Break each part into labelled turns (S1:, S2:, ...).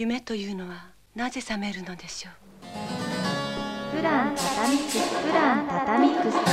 S1: 夢というのはなぜ覚めるのでしょう？
S2: プランタタミックスプランタタミックス「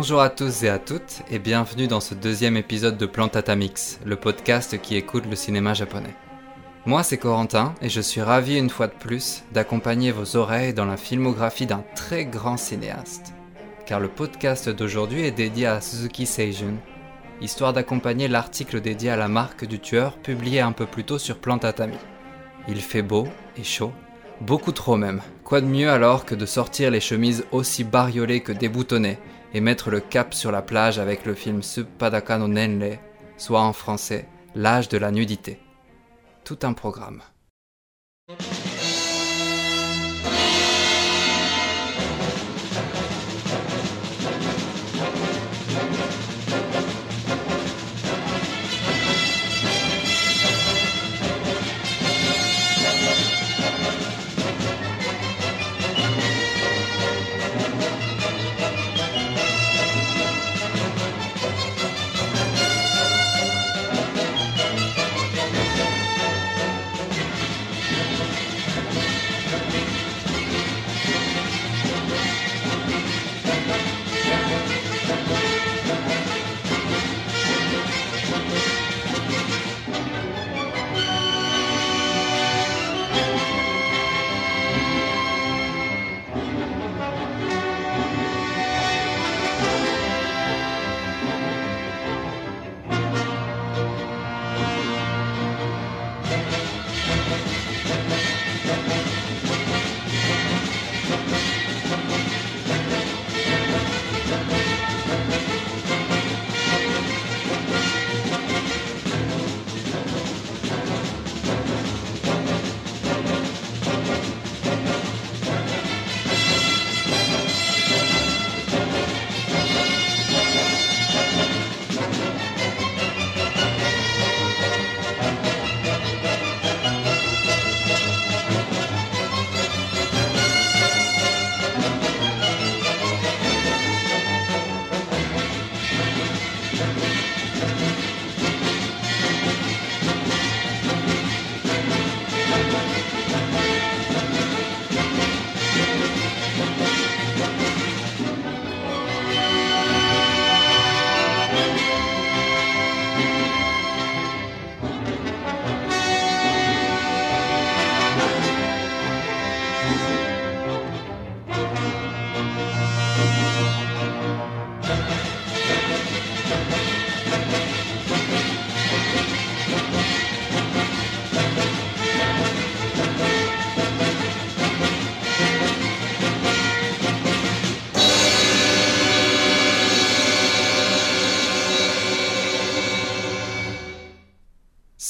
S3: Bonjour à tous et à toutes et bienvenue dans ce deuxième épisode de Plantata Mix, le podcast qui écoute le cinéma japonais. Moi c'est Corentin et je suis ravi une fois de plus d'accompagner vos oreilles dans la filmographie d'un très grand cinéaste. Car le podcast d'aujourd'hui est dédié à Suzuki Seijun, histoire d'accompagner l'article dédié à la marque du tueur publié un peu plus tôt sur Plantatami. Il fait beau et chaud, beaucoup trop même. Quoi de mieux alors que de sortir les chemises aussi bariolées que déboutonnées et mettre le cap sur la plage avec le film Suppadaka no Nenle, soit en français L'âge de la nudité. Tout un programme. «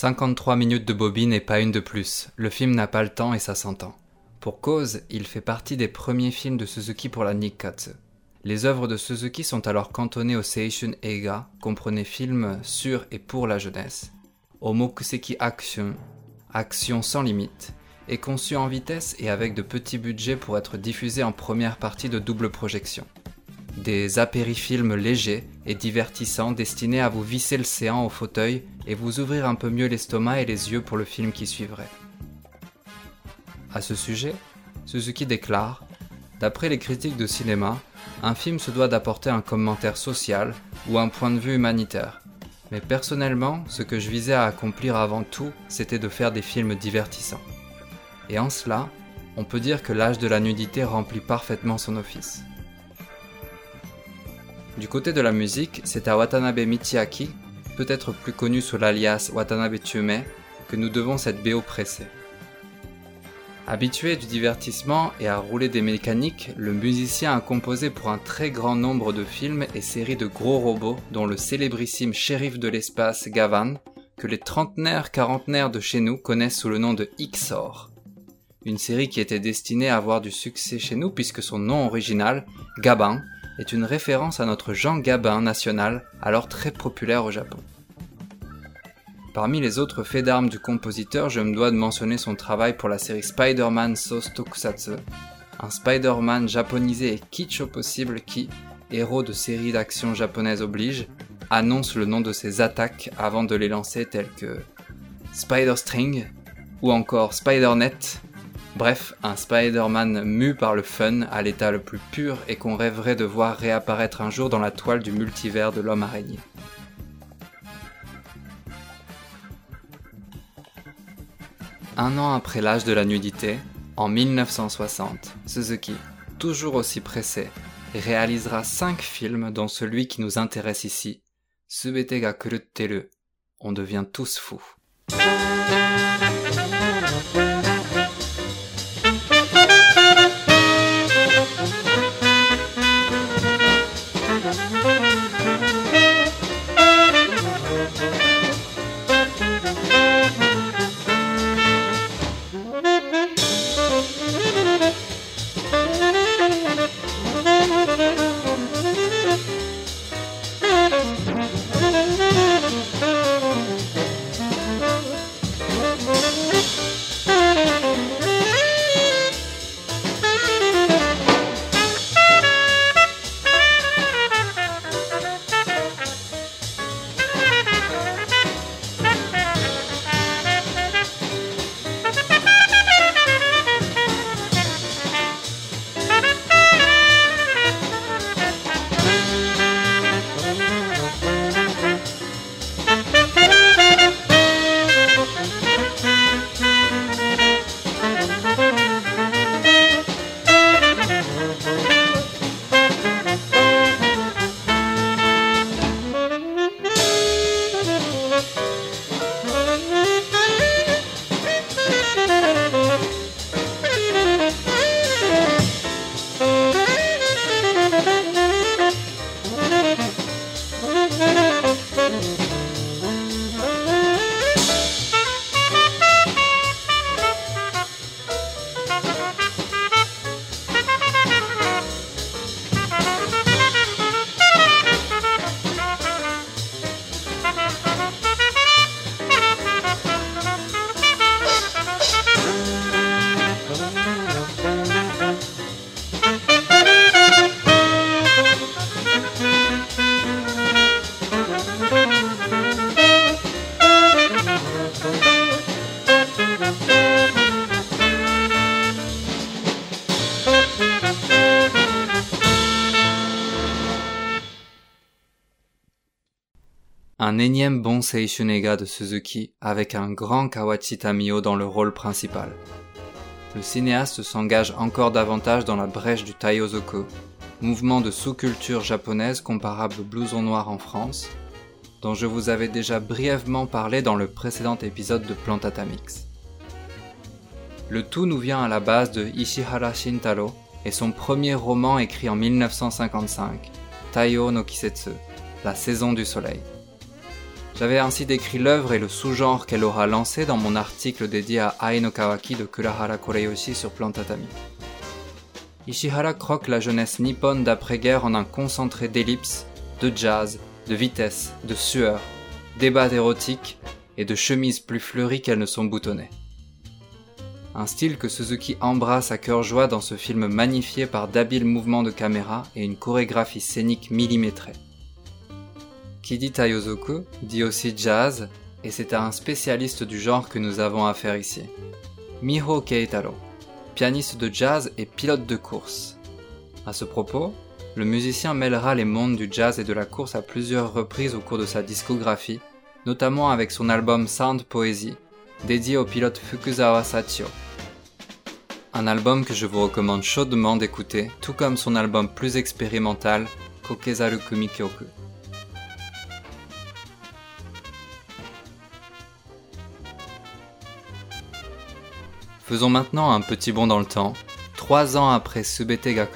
S3: 53 minutes de bobine et pas une de plus. Le film n'a pas le temps et ça s'entend. Pour cause, il fait partie des premiers films de Suzuki pour la Nikkatsu. Les œuvres de Suzuki sont alors cantonnées au Seishun Eiga, comprenez films sur et pour la jeunesse. Omokuseki Action, action sans limite, est conçu en vitesse et avec de petits budgets pour être diffusé en première partie de double projection. Des apérifilms légers et divertissants destinés à vous visser le séant au fauteuil et vous ouvrir un peu mieux l'estomac et les yeux pour le film qui suivrait. À ce sujet, Suzuki déclare D'après les critiques de cinéma, un film se doit d'apporter un commentaire social ou un point de vue humanitaire. Mais personnellement, ce que je visais à accomplir avant tout, c'était de faire des films divertissants. Et en cela, on peut dire que l'âge de la nudité remplit parfaitement son office. Du côté de la musique, c'est à Watanabe Michiaki, peut-être plus connu sous l'alias Watanabe Tsume, que nous devons cette BO pressée. Habitué du divertissement et à rouler des mécaniques, le musicien a composé pour un très grand nombre de films et séries de gros robots, dont le célébrissime shérif de l'espace Gavan, que les trentenaires quarantenaires de chez nous connaissent sous le nom de Ixor. Une série qui était destinée à avoir du succès chez nous puisque son nom original, Gaban, est une référence à notre Jean Gabin national, alors très populaire au Japon. Parmi les autres faits d'armes du compositeur, je me dois de mentionner son travail pour la série Spider-Man Sos Tokusatsu, un Spider-Man japonisé et kitsch au possible qui, héros de séries d'action japonaises oblige, annonce le nom de ses attaques avant de les lancer telles que Spider String ou encore Spider-Net. Bref, un Spider-Man mu par le fun à l'état le plus pur et qu'on rêverait de voir réapparaître un jour dans la toile du multivers de l'homme araignée. Un an après l'âge de la nudité, en 1960, Suzuki, toujours aussi pressé, réalisera cinq films dont celui qui nous intéresse ici, Subete ga on devient tous fous. Énième bon Seishunega de Suzuki avec un grand Kawachi Tamio dans le rôle principal. Le cinéaste s'engage encore davantage dans la brèche du Taiyozoku, mouvement de sous-culture japonaise comparable au blouson noir en France, dont je vous avais déjà brièvement parlé dans le précédent épisode de Plantatamix. Le tout nous vient à la base de Ishihara Shintaro et son premier roman écrit en 1955, Taiyo no Kisetsu, La saison du soleil. J'avais ainsi décrit l'œuvre et le sous-genre qu'elle aura lancé dans mon article dédié à Ai no Kawaki de Kurahara Koreyoshi sur Plantatami. Ishihara croque la jeunesse nippone d'après-guerre en un concentré d'ellipses, de jazz, de vitesse, de sueur, débats érotiques et de chemises plus fleuries qu'elles ne sont boutonnées. Un style que Suzuki embrasse à cœur joie dans ce film magnifié par d'habiles mouvements de caméra et une chorégraphie scénique millimétrée. Kidi Tayozoku dit aussi jazz, et c'est à un spécialiste du genre que nous avons affaire ici. Miho Keitaro, pianiste de jazz et pilote de course. À ce propos, le musicien mêlera les mondes du jazz et de la course à plusieurs reprises au cours de sa discographie, notamment avec son album Sound Poesy, dédié au pilote Fukuzawa Sachio. Un album que je vous recommande chaudement d'écouter, tout comme son album plus expérimental, Kokezaru Kumikyoku. Faisons maintenant un petit bond dans le temps, trois ans après Subete ga.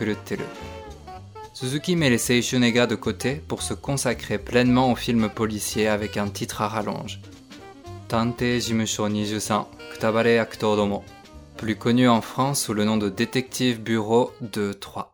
S3: Suzuki met les Seishunega de côté pour se consacrer pleinement au film policier avec un titre à rallonge. Tante Jimusho 23, Kutabare Yakuto Domo, plus connu en France sous le nom de Détective Bureau 2-3.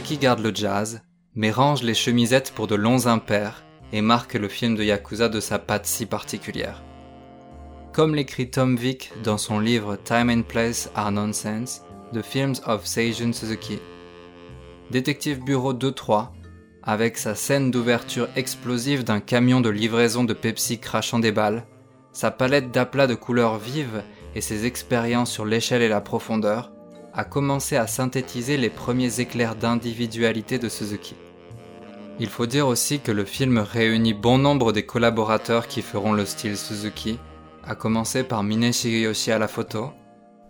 S3: Suzuki garde le jazz, mais range les chemisettes pour de longs impairs et marque le film de Yakuza de sa patte si particulière. Comme l'écrit Tom Vick dans son livre Time and Place Are Nonsense, The Films of Seijun Suzuki. Détective Bureau 2-3, avec sa scène d'ouverture explosive d'un camion de livraison de Pepsi crachant des balles, sa palette d'aplats de couleurs vives et ses expériences sur l'échelle et la profondeur, a commencé à synthétiser les premiers éclairs d'individualité de Suzuki. Il faut dire aussi que le film réunit bon nombre des collaborateurs qui feront le style Suzuki, à commencer par Mine Shigeyoshi à la photo,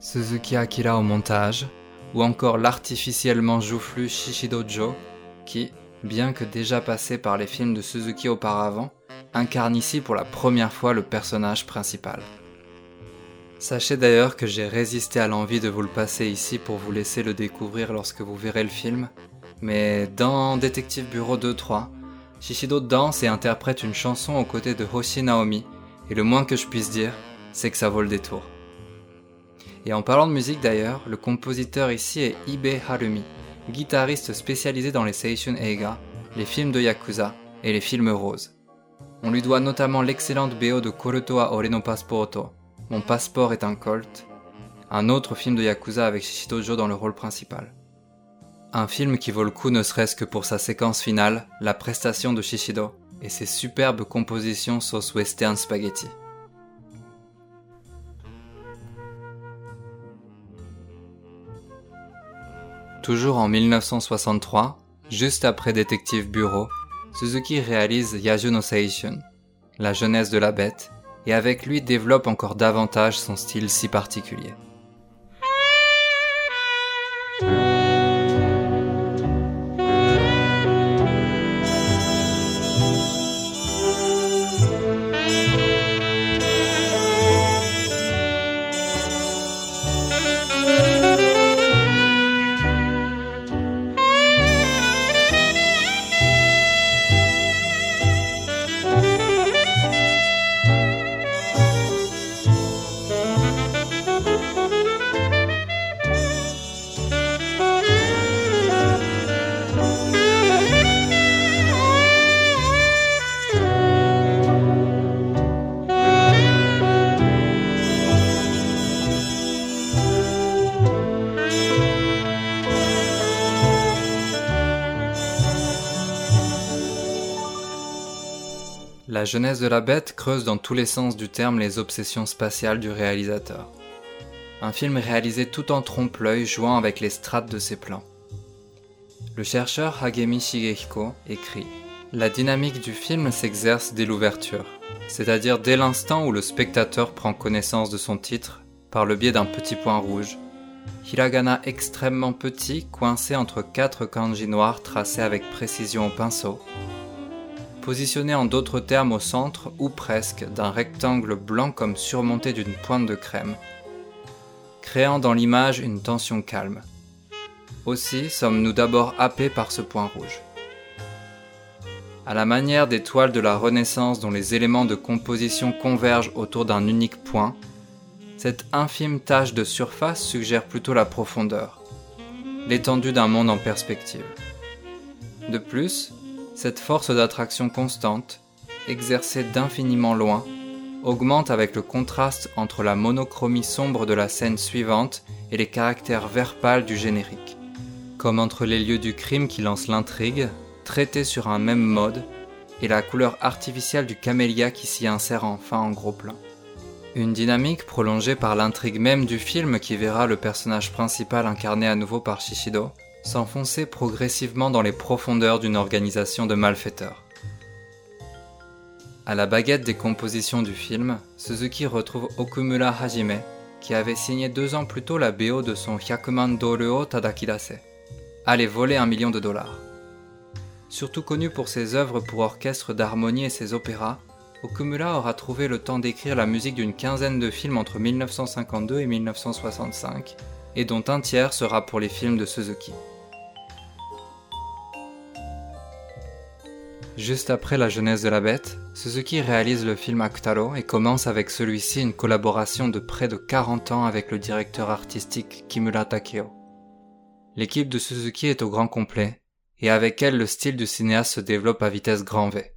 S3: Suzuki Akira au montage, ou encore l'artificiellement joufflu Shishido Joe, qui, bien que déjà passé par les films de Suzuki auparavant, incarne ici pour la première fois le personnage principal. Sachez d'ailleurs que j'ai résisté à l'envie de vous le passer ici pour vous laisser le découvrir lorsque vous verrez le film, mais dans Détective Bureau 2-3, Shishido danse et interprète une chanson aux côtés de Hoshi Naomi, et le moins que je puisse dire, c'est que ça vaut le détour. Et en parlant de musique d'ailleurs, le compositeur ici est Ibe Harumi, guitariste spécialisé dans les Seishun Eiga, les films de Yakuza et les films roses. On lui doit notamment l'excellente BO de Koruto a Ore no Mon passeport est un Colt, un autre film de Yakuza avec Shishido dans le rôle principal. Un film qui vaut le coup ne serait-ce que pour sa séquence finale, la prestation de Shishido et ses superbes compositions sauce western spaghetti. Toujours en 1963, juste après Détective Bureau, Suzuki réalise Yajuno Seishun, la jeunesse de la bête, et avec lui développe encore davantage son style si particulier. La jeunesse de la bête creuse dans tous les sens du terme les obsessions spatiales du réalisateur. Un film réalisé tout en trompe-l'œil jouant avec les strates de ses plans. Le chercheur Hagemi Shigehiko écrit La dynamique du film s'exerce dès l'ouverture, c'est-à-dire dès l'instant où le spectateur prend connaissance de son titre par le biais d'un petit point rouge, hiragana extrêmement petit coincé entre quatre kanji noirs tracés avec précision au pinceau, positionné en d'autres termes au centre ou presque d'un rectangle blanc comme surmonté d'une pointe de crème, créant dans l'image une tension calme. Aussi sommes-nous d'abord happés par ce point rouge. À la manière des toiles de la Renaissance dont les éléments de composition convergent autour d'un unique point, cette infime tache de surface suggère plutôt la profondeur, l'étendue d'un monde en perspective. De plus, cette force d'attraction constante, exercée d'infiniment loin, augmente avec le contraste entre la monochromie sombre de la scène suivante et les caractères vert pâle du générique. Comme entre les lieux du crime qui lancent l'intrigue, traités sur un même mode, et la couleur artificielle du camélia qui s'y insère enfin en gros plan. Une dynamique prolongée par l'intrigue même du film qui verra le personnage principal incarné à nouveau par Shishido, s'enfoncer progressivement dans les profondeurs d'une organisation de malfaiteurs. À la baguette des compositions du film, Suzuki retrouve Okumura Hajime, qui avait signé deux ans plus tôt la BO de son Hyakuman Doryo Tadakidase. Allez voler un million de dollars. Surtout connu pour ses œuvres pour orchestre d'harmonie et ses opéras, Okumura aura trouvé le temps d'écrire la musique d'une quinzaine de films entre 1952 et 1965, et dont un tiers sera pour les films de Suzuki. Juste après La jeunesse de la bête, Suzuki réalise le film Akutaro et commence avec celui-ci une collaboration de près de 40 ans avec le directeur artistique Kimura Takeo. L'équipe de Suzuki est au grand complet, et avec elle le style du cinéaste se développe à vitesse grand V.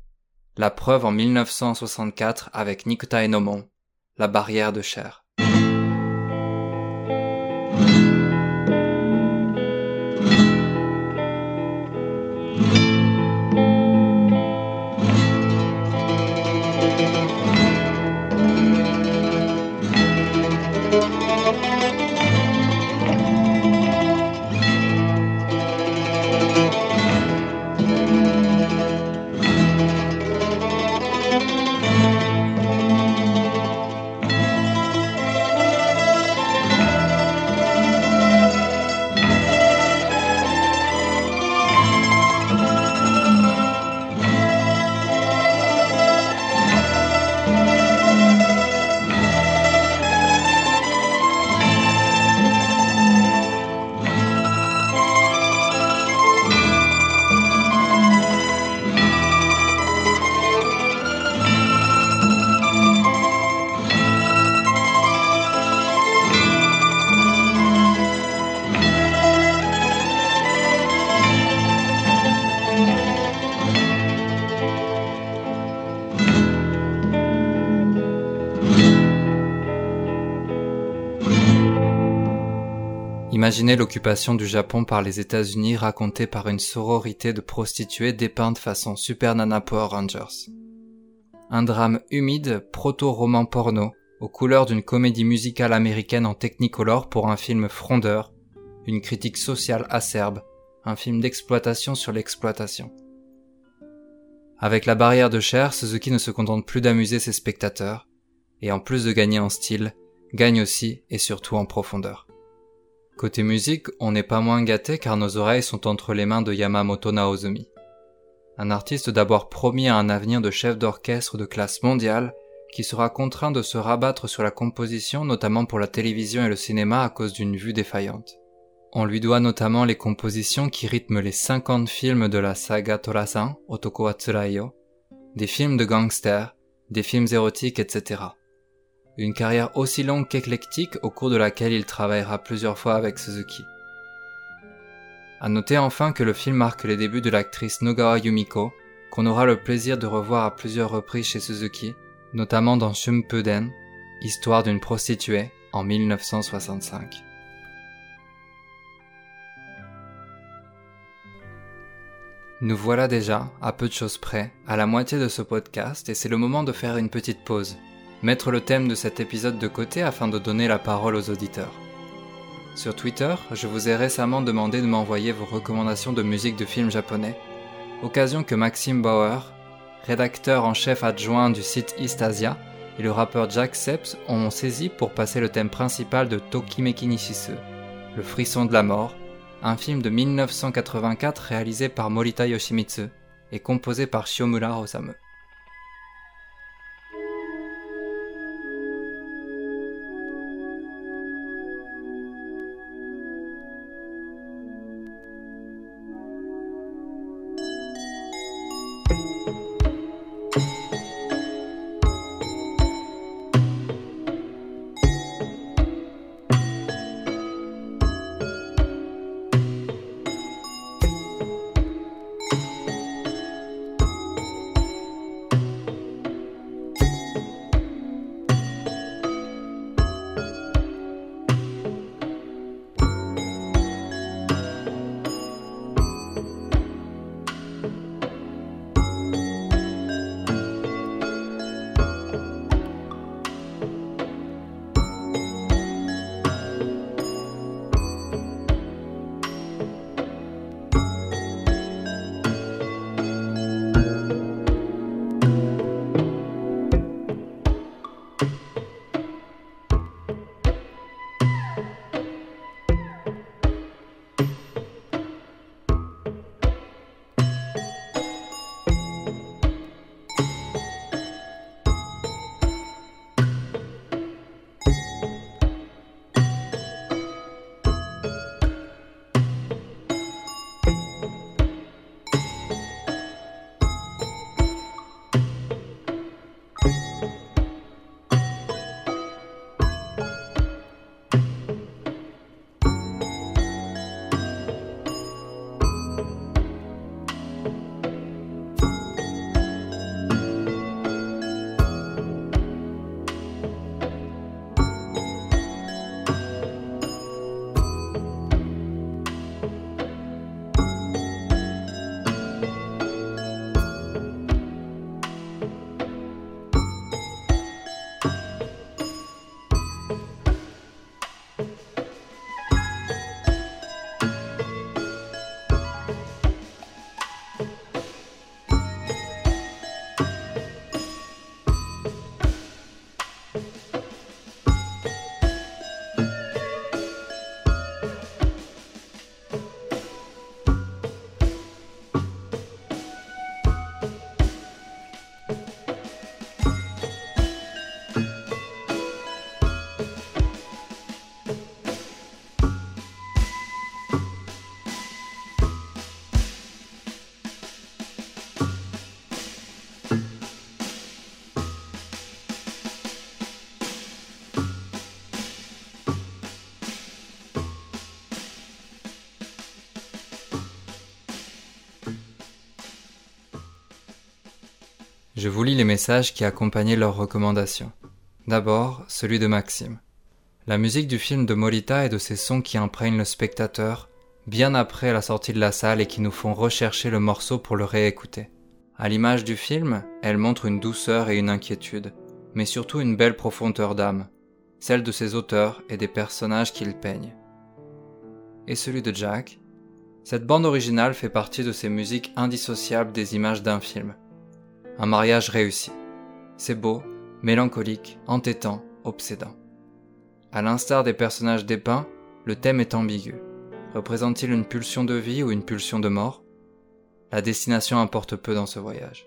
S3: La preuve en 1964 avec Nikuta Enomon, La barrière de chair. L'occupation du Japon par les États-Unis racontée par une sororité de prostituées dépeinte façon Super Nana Power Rangers. Un drame humide, proto-roman porno, aux couleurs d'une comédie musicale américaine en technicolor pour un film frondeur, une critique sociale acerbe, un film d'exploitation sur l'exploitation. Avec la barrière de chair, Suzuki ne se contente plus d'amuser ses spectateurs, et en plus de gagner en style, gagne aussi et surtout en profondeur. Côté musique, on n'est pas moins gâté car nos oreilles sont entre les mains de Yamamoto Naozumi. Un artiste d'abord promis à un avenir de chef d'orchestre de classe mondiale, qui sera contraint de se rabattre sur la composition notamment pour la télévision et le cinéma à cause d'une vue défaillante. On lui doit notamment les compositions qui rythment les 50 films de la saga Torasan, Otoko wa des films de gangsters, des films érotiques, etc. Une carrière aussi longue qu'éclectique au cours de laquelle il travaillera plusieurs fois avec Suzuki. À noter enfin que le film marque les débuts de l'actrice Nogawa Yumiko, qu'on aura le plaisir de revoir à plusieurs reprises chez Suzuki, notamment dans Shumpuden, Histoire d'une prostituée, en 1965. Nous voilà déjà, à peu de choses près, à la moitié de ce podcast et c'est le moment de faire une petite pause mettre le thème de cet épisode de côté afin de donner la parole aux auditeurs. Sur Twitter, je vous ai récemment demandé de m'envoyer vos recommandations de musique de films japonais, occasion que Maxime Bauer, rédacteur en chef adjoint du site East Asia, et le rappeur Jack Seps ont saisi pour passer le thème principal de Tokimeki Nishisu, Le frisson de la mort, un film de 1984 réalisé par Morita Yoshimitsu et composé par Shiomura Osamu.
S4: Je vous lis les messages qui accompagnaient leurs recommandations. D'abord, celui de Maxime. La musique du film de Molita est de ces sons qui imprègnent le spectateur bien après la sortie de la salle et qui nous font rechercher le morceau pour le réécouter. À l'image du film, elle montre une douceur et une inquiétude, mais surtout une belle profondeur d'âme, celle de ses auteurs et des personnages qu'ils peignent. Et celui de Jack? Cette bande originale fait partie de ces musiques indissociables des images d'un film. Un mariage réussi. C'est beau, mélancolique, entêtant, obsédant. À l'instar des personnages dépeints, le thème est ambigu. Représente-t-il une pulsion de vie ou une pulsion de mort? La destination importe peu dans ce voyage.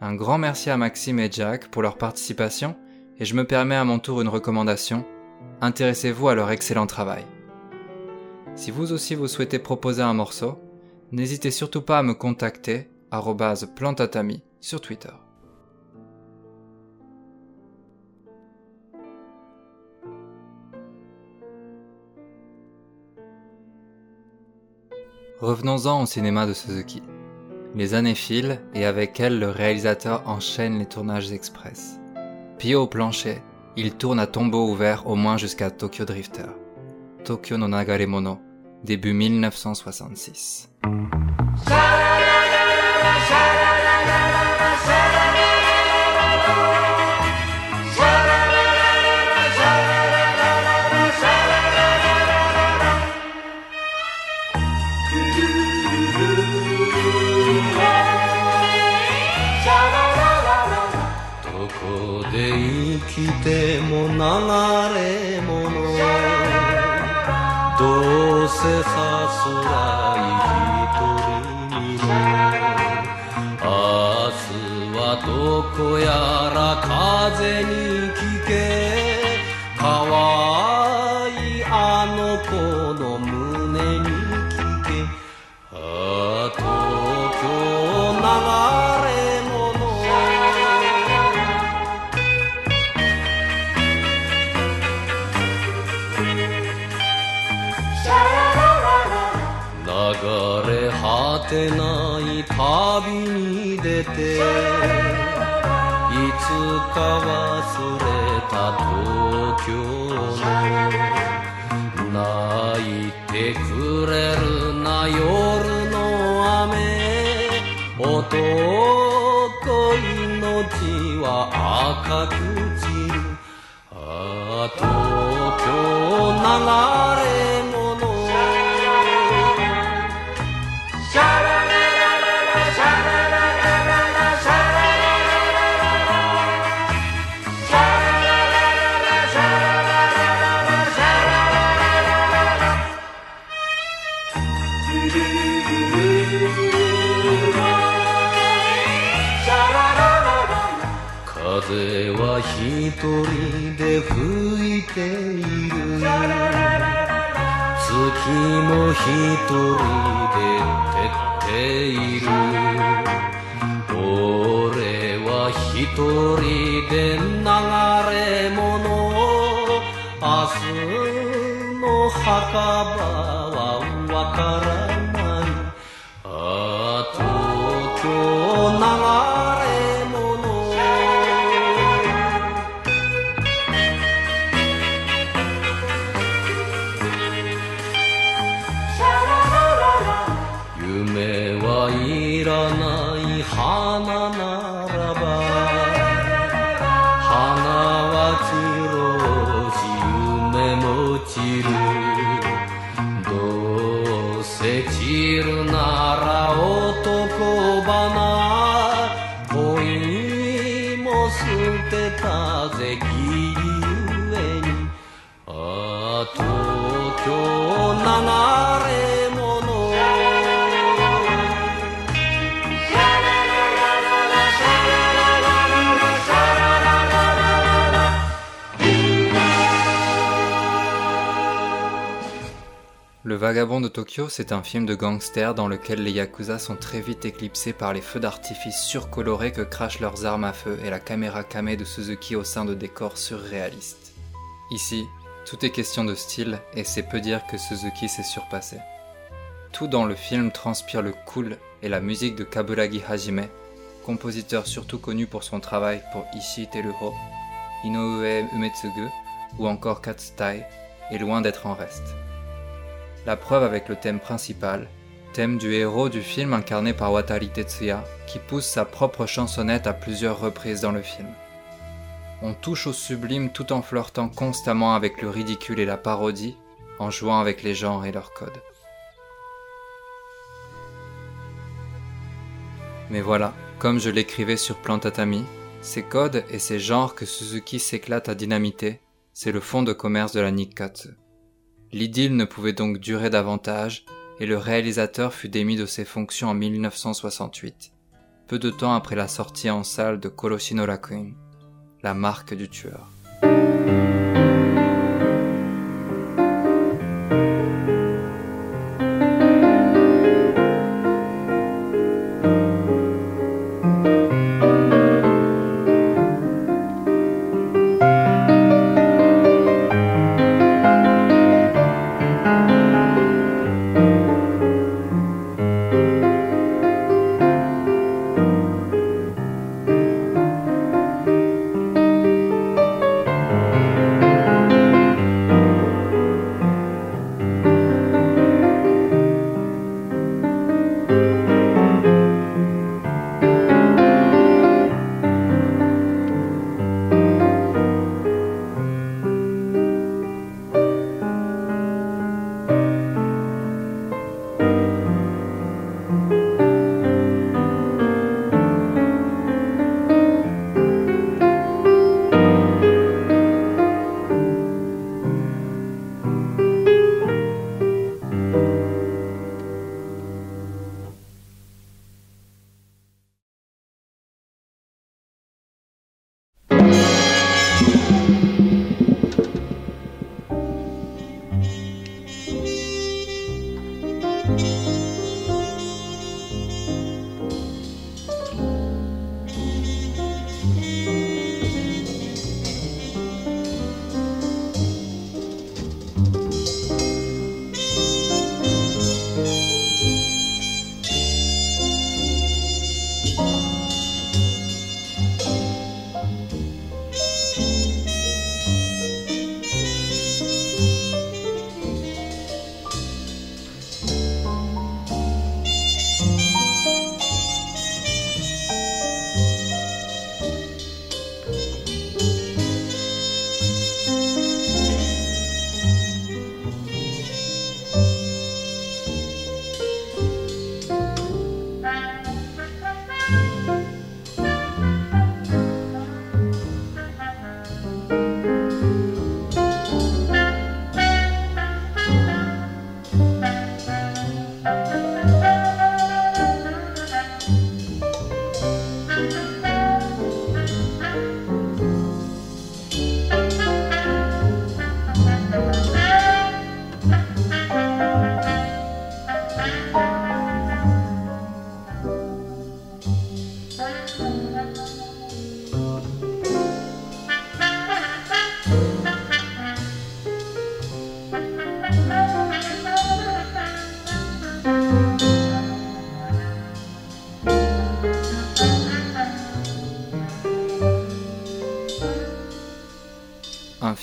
S4: Un grand merci à Maxime et Jack pour leur participation et je me permets à mon tour une recommandation. Intéressez-vous à leur excellent travail. Si vous aussi vous souhaitez proposer un morceau, n'hésitez surtout pas à me contacter plantatami sur Twitter. Revenons-en au cinéma de Suzuki. Les années filent et avec elles le réalisateur enchaîne les tournages express. Pied au plancher, il tourne à tombeau ouvert au moins jusqu'à Tokyo Drifter. Tokyo no Nagaremono, début 1966. れ物どうせさすらい一人にも明日はどこやら風に東京の泣いてくれるな夜の雨。男命は赤く一人で吹いている。月も一人で照っている。俺は一人で流れ物明日の墓場はわからないきるなら男花恋も捨てた Vagabond de Tokyo, c'est un film de gangsters dans lequel les Yakuza sont très vite éclipsés par les feux d'artifice surcolorés que crachent leurs armes à feu et la caméra camée de Suzuki au sein de décors surréalistes. Ici, tout est question de style et c'est peu dire que Suzuki s'est surpassé. Tout dans le film transpire le cool et la musique de Kaburagi Hajime,
S3: compositeur surtout connu pour son travail pour Ishii Teruho, Inoue Umetsugu ou encore Katsutai, est loin d'être en reste. La preuve avec le thème principal, thème du héros du film incarné par Watari Tetsuya, qui pousse sa propre chansonnette à plusieurs reprises dans le film. On touche au sublime tout en flirtant constamment avec le ridicule et la parodie, en jouant avec les genres et leurs codes. Mais voilà, comme je l'écrivais sur Plan Tatami, ces codes et ces genres que Suzuki s'éclate à dynamiter, c'est le fond de commerce de la Nikkatsu. L'idylle ne pouvait donc durer davantage et le réalisateur fut démis de ses fonctions en 1968, peu de temps après la sortie en salle de Koroshino Rakuen, la marque du tueur.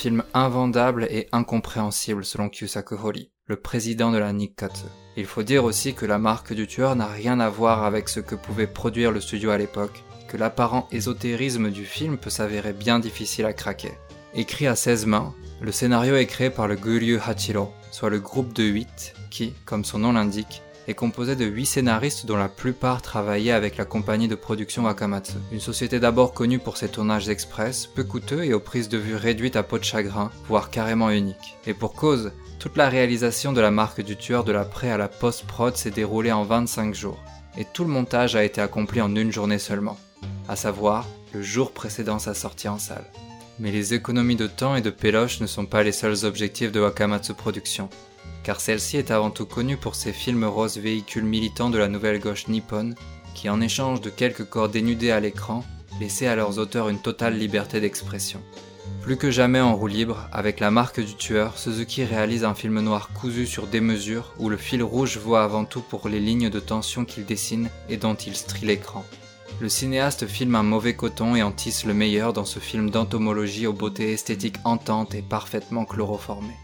S3: Film invendable et incompréhensible selon Kyusaku Hori, le président de la Nikkatsu. Il faut dire aussi que la marque du tueur n'a rien à voir avec ce que pouvait produire le studio à l'époque, que l'apparent ésotérisme du film peut s'avérer bien difficile à craquer. Écrit à 16 mains, le scénario est créé par le Guryu Hachiro, soit le groupe de 8 qui, comme son nom l'indique, est composé de 8 scénaristes dont la plupart travaillaient avec la compagnie de production Wakamatsu, une société d'abord connue pour ses tournages express, peu coûteux et aux prises de vue réduites à peau de chagrin, voire carrément uniques. Et pour cause, toute la réalisation de la marque du tueur de la pré à la post-prod s'est déroulée en 25 jours, et tout le montage a été accompli en une journée seulement, à savoir le jour précédant sa sortie en salle. Mais les économies de temps et de péloche ne sont pas les seuls objectifs de Wakamatsu Productions car celle-ci est avant tout connue pour ses films roses véhicules militants de la nouvelle gauche nippone, qui en échange de quelques corps dénudés à l'écran, laissaient à leurs auteurs une totale liberté d'expression. Plus que jamais en roue libre, avec la marque du tueur, Suzuki réalise un film noir cousu sur des mesures où le fil rouge voit avant tout pour les lignes de tension qu'il dessine et dont il strie l'écran. le cinéaste filme un mauvais coton et en tisse le meilleur dans ce film d'entomologie aux beautés esthétiques ententes et parfaitement chloroformées.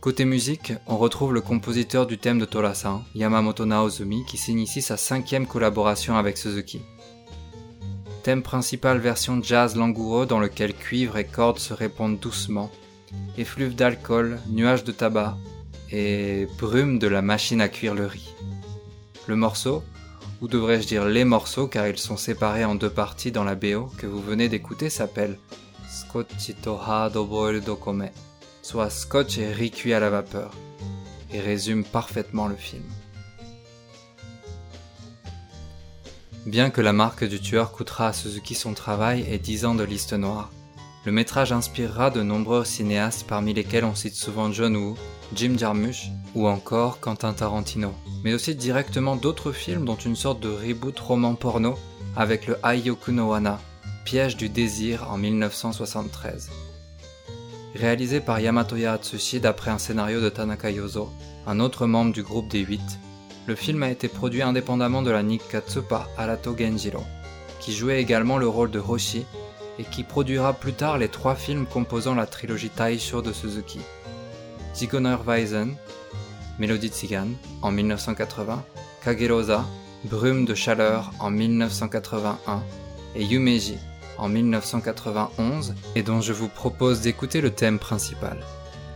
S3: Côté musique, on retrouve le compositeur du thème de Torasan, Yamamoto Naozumi, qui signe sa cinquième collaboration avec Suzuki. Thème principal version jazz langoureux dans lequel cuivre et cordes se répondent doucement, effluves d'alcool, nuages de tabac et brume de la machine à cuire le riz. Le morceau, ou devrais-je dire les morceaux car ils sont séparés en deux parties dans la BO que vous venez d'écouter s'appelle Scotchito Hado Boiled Okome soit scotch et riz cuit à la vapeur, et résume parfaitement le film. Bien que la marque du tueur coûtera à Suzuki son travail et 10 ans de liste noire, le métrage inspirera de nombreux cinéastes parmi lesquels on cite souvent John Woo, Jim Jarmusch ou encore Quentin Tarantino, mais aussi directement d'autres films dont une sorte de reboot roman porno avec le Ayoku no Wana, Piège du désir en 1973 réalisé par Yamatoya Atsushi d'après un scénario de Tanaka Yozo, un autre membre du groupe des 8. Le film a été produit indépendamment de la Nikkatsu par Arato Genjiro, qui jouait également le rôle de Hoshi et qui produira plus tard les trois films composant la trilogie Taisho de Suzuki. Zigoner Weisen, Mélodie Tsigan en 1980, Kagerosa, Brume de chaleur en 1981 et Yumeji en 1991 et dont je vous propose d'écouter le thème principal.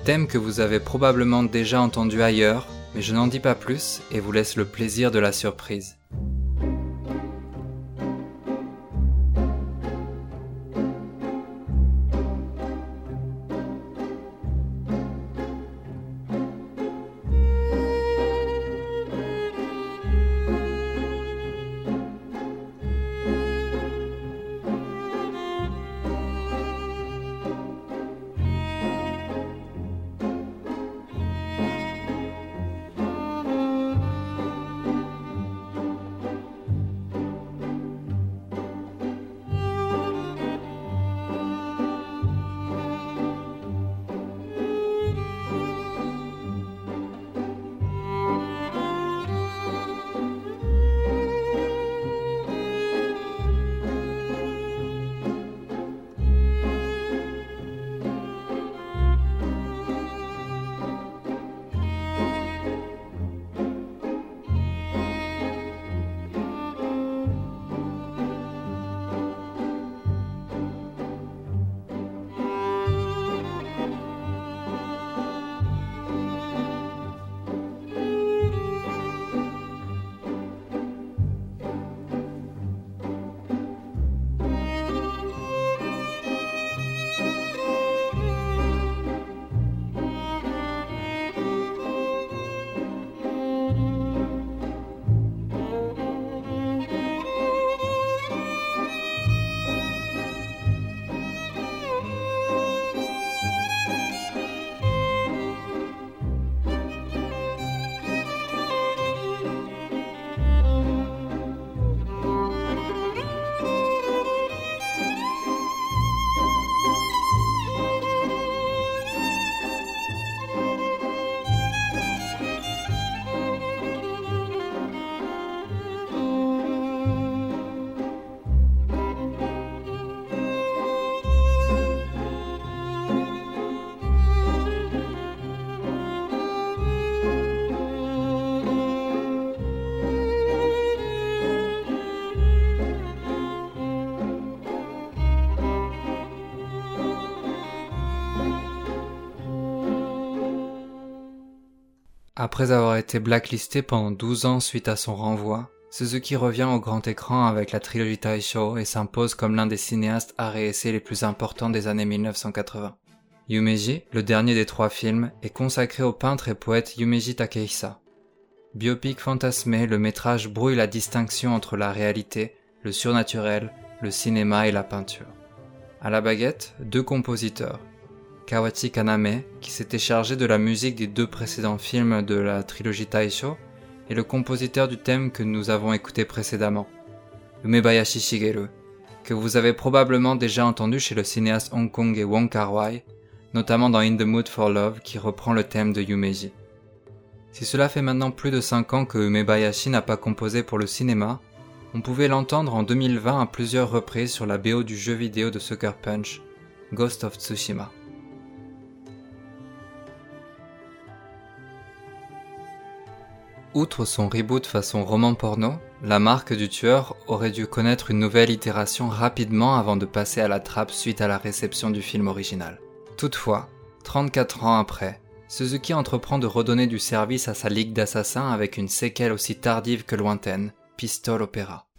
S3: Thème que vous avez probablement déjà entendu ailleurs, mais je n'en dis pas plus et vous laisse le plaisir de la surprise. Après avoir été blacklisté pendant 12 ans suite à son renvoi, Suzuki revient au grand écran avec la trilogie Taisho et s'impose comme l'un des cinéastes à réessayer les plus importants des années 1980. Yumeji, le dernier des trois films, est consacré au peintre et poète Yumeji Takehisa. Biopic fantasmé, le métrage brouille la distinction entre la réalité, le surnaturel, le cinéma et la peinture. À la baguette, deux compositeurs, Kawachi Kaname, qui s'était chargé de la musique des deux précédents films de la trilogie Taisho, et le compositeur du thème que nous avons écouté précédemment, Umebayashi Shigeru, que vous avez probablement déjà entendu chez le cinéaste Hong Kong et Wong Kar Wai, notamment dans In the Mood for Love qui reprend le thème de Yumeji. Si cela fait maintenant plus de 5 ans que Umebayashi n'a pas composé pour le cinéma,
S5: On pouvait l'entendre en 2020 à plusieurs reprises sur la BO du jeu vidéo de Sucker Punch, Ghost of Tsushima. Outre son reboot façon roman porno, la marque du tueur aurait dû connaître une nouvelle itération rapidement avant de passer à la trappe suite à la réception du film original. Toutefois, 34 ans après, Suzuki entreprend de redonner du service à sa ligue d'assassins avec une séquelle aussi tardive que lointaine, Pistol Opera.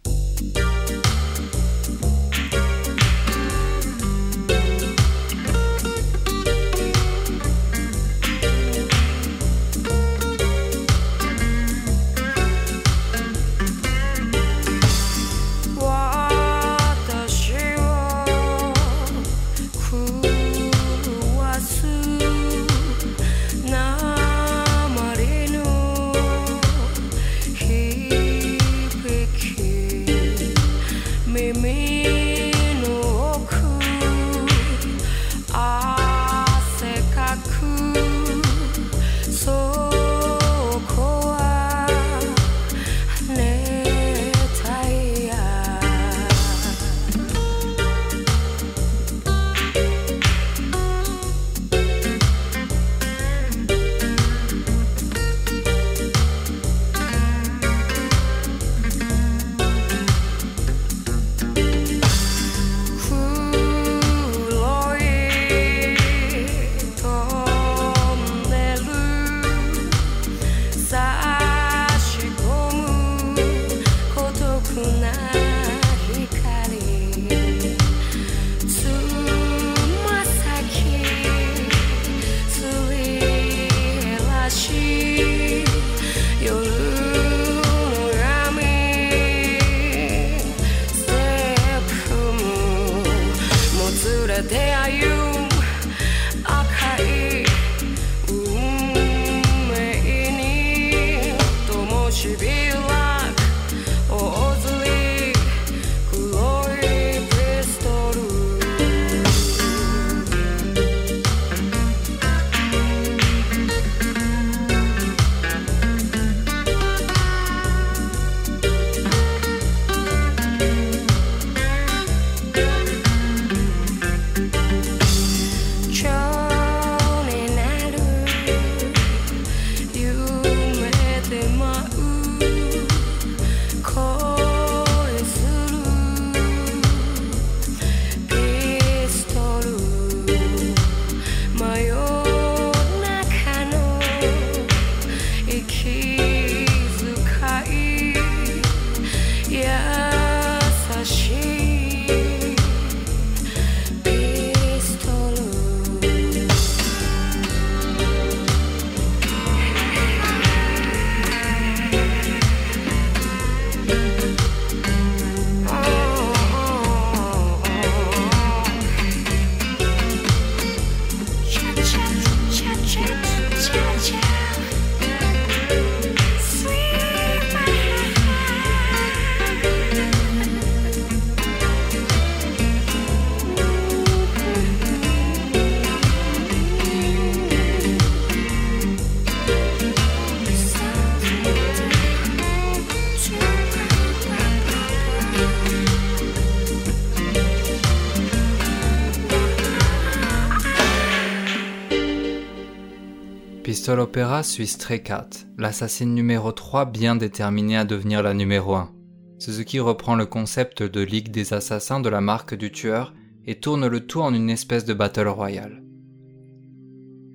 S5: Suit Stray Cat, l'assassine numéro 3 bien déterminée à devenir la numéro 1. Suzuki reprend le concept de Ligue des assassins de la marque du tueur et tourne le tout en une espèce de battle royale.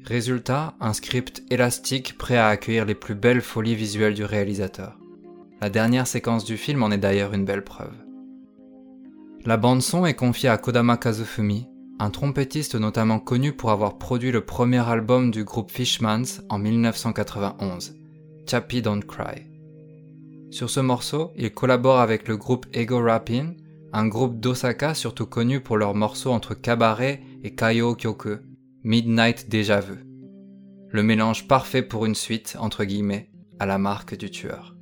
S5: Résultat, un script élastique prêt à accueillir les plus belles folies visuelles du réalisateur. La dernière séquence du film en est d'ailleurs une belle preuve. La bande son est confiée à Kodama Kazufumi, un trompettiste notamment connu pour avoir produit le premier album du groupe Fishmans en 1991, Chappie Don't Cry. Sur ce morceau, il collabore avec le groupe Ego Rapping, un groupe d'Osaka surtout connu pour leurs morceaux entre cabaret et kaio kyoku, Midnight Déjà Vu. Le mélange parfait pour une suite, entre guillemets, à la marque du tueur.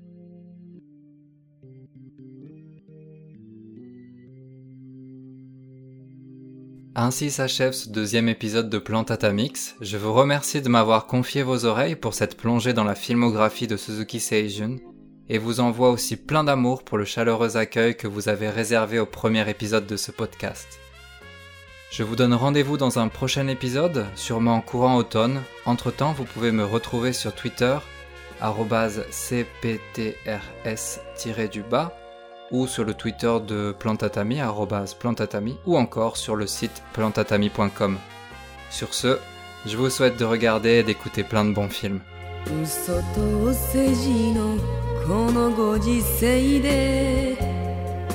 S5: Ainsi s'achève ce deuxième épisode de Plantata Mix. Je vous remercie de m'avoir confié vos oreilles pour cette plongée dans la filmographie de Suzuki Seijun.
S3: et vous envoie aussi plein d'amour pour le chaleureux accueil que vous avez réservé au premier épisode de ce podcast. Je vous donne rendez-vous dans un prochain épisode, sûrement en courant automne. Entre-temps, vous pouvez me retrouver sur Twitter, cptrs-du-bas, ou sur le Twitter de Plantatami, plantatami, ou encore sur le site plantatami.com. Sur ce, je vous souhaite de regarder et d'écouter plein de bons films.
S6: 嘘とお世辞のこのご時世で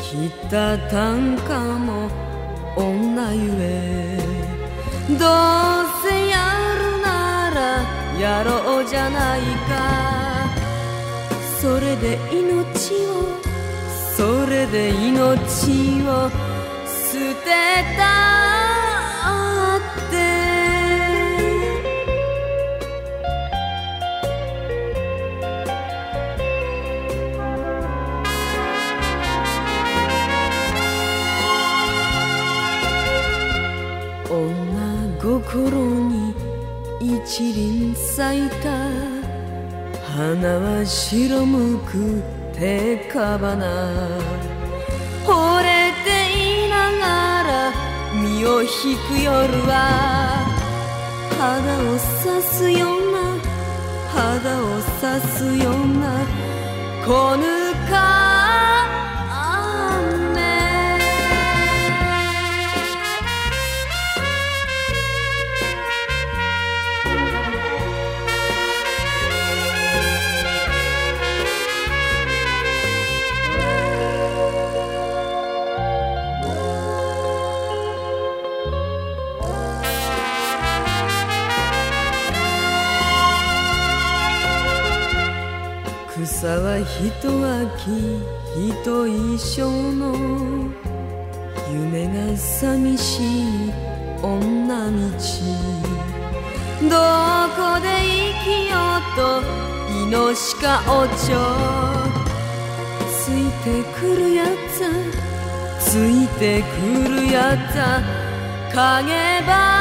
S6: 切った単価も女ゆえどうせやるならやろうじゃないかそれで命を それで命を捨てたって。女心に一輪咲いた。花は白むく手かばな。惚れていながら身を引く夜は肌を刺すような肌を刺すようなこぬか草は人秋人一生の夢が寂しい女道。どこで生きようと命かおちょ。ついてくるやつ。ついてくるやつ。影ば